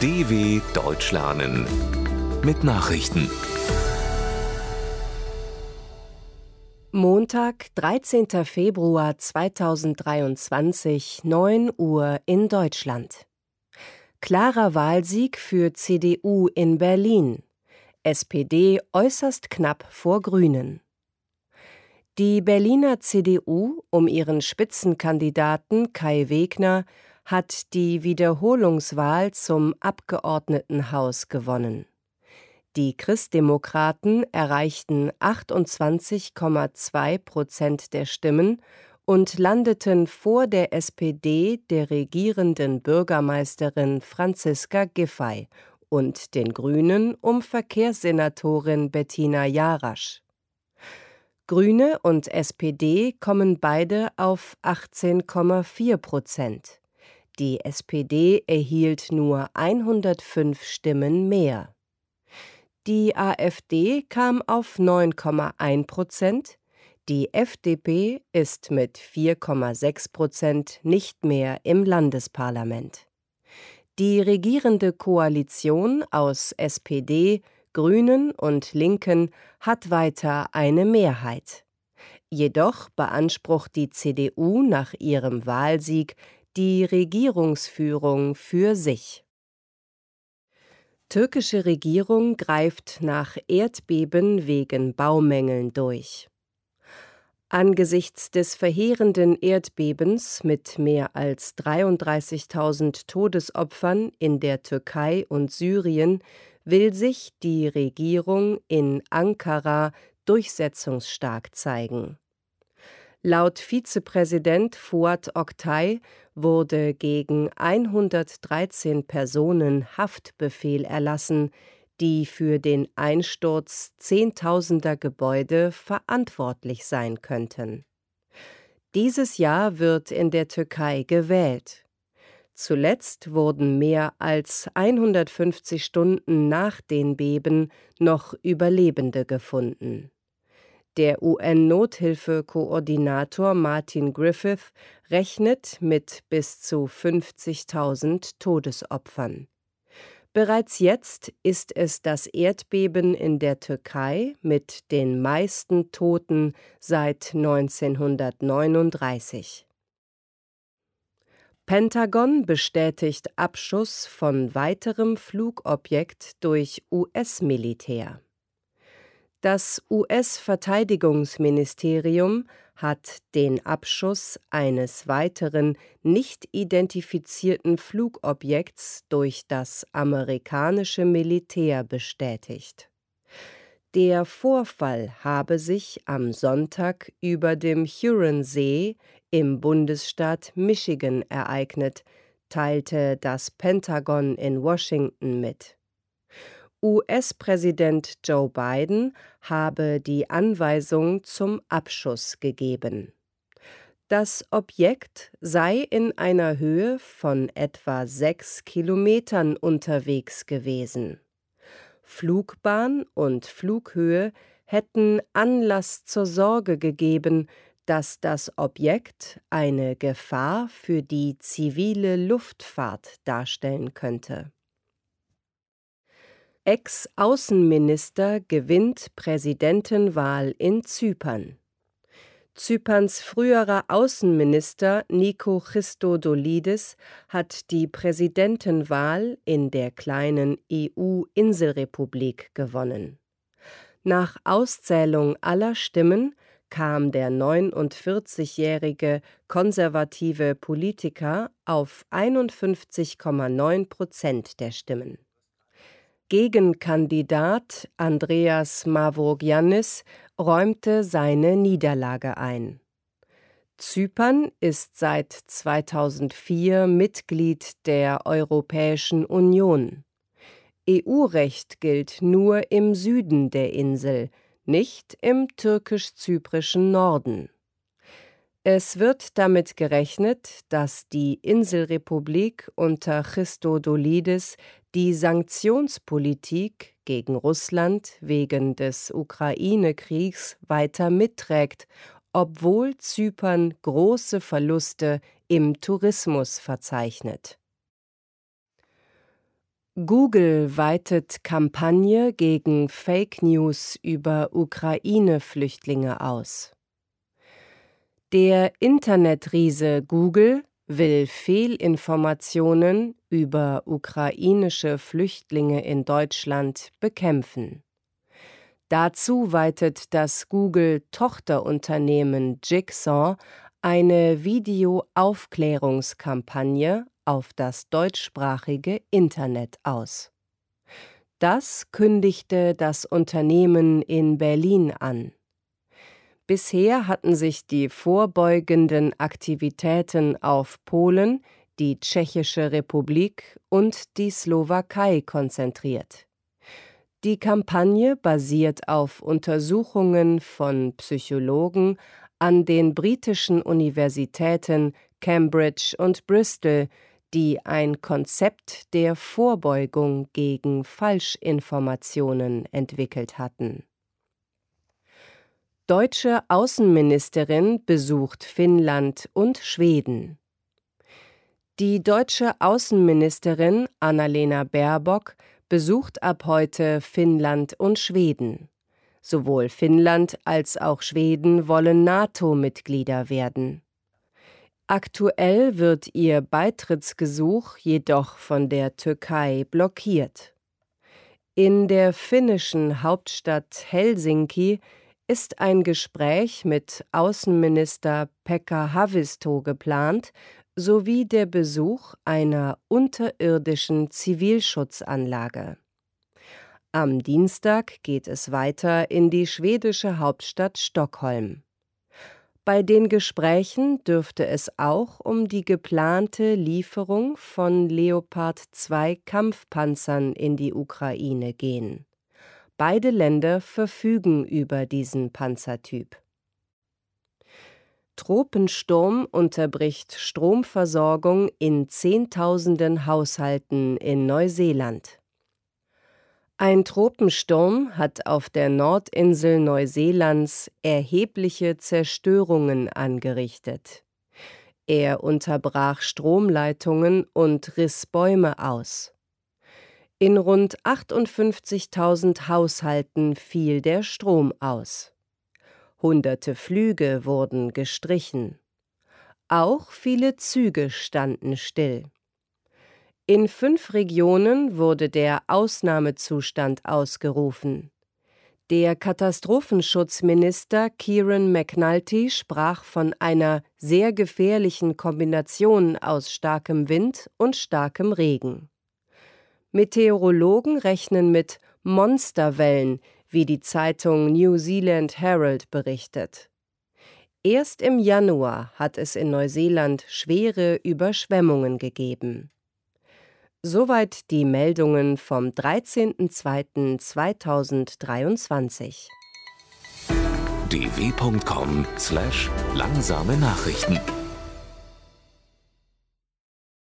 DW Deutsch lernen mit Nachrichten. Montag, 13. Februar 2023, 9 Uhr in Deutschland. Klarer Wahlsieg für CDU in Berlin. SPD äußerst knapp vor Grünen. Die Berliner CDU um ihren Spitzenkandidaten Kai Wegner hat die Wiederholungswahl zum Abgeordnetenhaus gewonnen. Die Christdemokraten erreichten 28,2 Prozent der Stimmen und landeten vor der SPD der regierenden Bürgermeisterin Franziska Giffey und den Grünen um Verkehrssenatorin Bettina Jarasch. Grüne und SPD kommen beide auf 18,4 Prozent. Die SPD erhielt nur 105 Stimmen mehr. Die AfD kam auf 9,1 Prozent, die FDP ist mit 4,6 Prozent nicht mehr im Landesparlament. Die regierende Koalition aus SPD, Grünen und Linken hat weiter eine Mehrheit. Jedoch beansprucht die CDU nach ihrem Wahlsieg die Regierungsführung für sich. Türkische Regierung greift nach Erdbeben wegen Baumängeln durch. Angesichts des verheerenden Erdbebens mit mehr als 33.000 Todesopfern in der Türkei und Syrien will sich die Regierung in Ankara durchsetzungsstark zeigen. Laut Vizepräsident Fuad Oktay wurde gegen 113 Personen Haftbefehl erlassen, die für den Einsturz zehntausender Gebäude verantwortlich sein könnten. Dieses Jahr wird in der Türkei gewählt. Zuletzt wurden mehr als 150 Stunden nach den Beben noch Überlebende gefunden. Der UN-Nothilfekoordinator Martin Griffith rechnet mit bis zu 50.000 Todesopfern. Bereits jetzt ist es das Erdbeben in der Türkei mit den meisten Toten seit 1939. Pentagon bestätigt Abschuss von weiterem Flugobjekt durch US-Militär. Das US-Verteidigungsministerium hat den Abschuss eines weiteren nicht identifizierten Flugobjekts durch das amerikanische Militär bestätigt. Der Vorfall habe sich am Sonntag über dem Huron-See im Bundesstaat Michigan ereignet, teilte das Pentagon in Washington mit. US-Präsident Joe Biden habe die Anweisung zum Abschuss gegeben. Das Objekt sei in einer Höhe von etwa sechs Kilometern unterwegs gewesen. Flugbahn und Flughöhe hätten Anlass zur Sorge gegeben, dass das Objekt eine Gefahr für die zivile Luftfahrt darstellen könnte. Ex-Außenminister gewinnt Präsidentenwahl in Zypern. Zyperns früherer Außenminister Niko Christodoulidis hat die Präsidentenwahl in der kleinen EU-Inselrepublik gewonnen. Nach Auszählung aller Stimmen kam der 49-jährige konservative Politiker auf 51,9 Prozent der Stimmen. Gegenkandidat Andreas Mavrogiannis räumte seine Niederlage ein. Zypern ist seit 2004 Mitglied der Europäischen Union. EU-Recht gilt nur im Süden der Insel, nicht im türkisch-zyprischen Norden. Es wird damit gerechnet, dass die Inselrepublik unter Christodoulidis die Sanktionspolitik gegen Russland wegen des Ukraine-Kriegs weiter mitträgt, obwohl Zypern große Verluste im Tourismus verzeichnet. Google weitet Kampagne gegen Fake News über Ukraine-Flüchtlinge aus. Der Internetriese Google will Fehlinformationen über ukrainische Flüchtlinge in Deutschland bekämpfen. Dazu weitet das Google-Tochterunternehmen Jigsaw eine Videoaufklärungskampagne auf das deutschsprachige Internet aus. Das kündigte das Unternehmen in Berlin an. Bisher hatten sich die vorbeugenden Aktivitäten auf Polen, die Tschechische Republik und die Slowakei konzentriert. Die Kampagne basiert auf Untersuchungen von Psychologen an den britischen Universitäten Cambridge und Bristol, die ein Konzept der Vorbeugung gegen Falschinformationen entwickelt hatten. Deutsche Außenministerin besucht Finnland und Schweden. Die deutsche Außenministerin Annalena Baerbock besucht ab heute Finnland und Schweden. Sowohl Finnland als auch Schweden wollen NATO-Mitglieder werden. Aktuell wird ihr Beitrittsgesuch jedoch von der Türkei blockiert. In der finnischen Hauptstadt Helsinki ist ein Gespräch mit Außenminister Pekka Havisto geplant, sowie der Besuch einer unterirdischen Zivilschutzanlage. Am Dienstag geht es weiter in die schwedische Hauptstadt Stockholm. Bei den Gesprächen dürfte es auch um die geplante Lieferung von Leopard 2 Kampfpanzern in die Ukraine gehen. Beide Länder verfügen über diesen Panzertyp. Tropensturm unterbricht Stromversorgung in Zehntausenden Haushalten in Neuseeland. Ein Tropensturm hat auf der Nordinsel Neuseelands erhebliche Zerstörungen angerichtet. Er unterbrach Stromleitungen und riss Bäume aus. In rund 58.000 Haushalten fiel der Strom aus. Hunderte Flüge wurden gestrichen. Auch viele Züge standen still. In fünf Regionen wurde der Ausnahmezustand ausgerufen. Der Katastrophenschutzminister Kieran McNulty sprach von einer sehr gefährlichen Kombination aus starkem Wind und starkem Regen. Meteorologen rechnen mit Monsterwellen, wie die Zeitung New Zealand Herald berichtet. Erst im Januar hat es in Neuseeland schwere Überschwemmungen gegeben. Soweit die Meldungen vom 13.02.2023. dw.com/langsame Nachrichten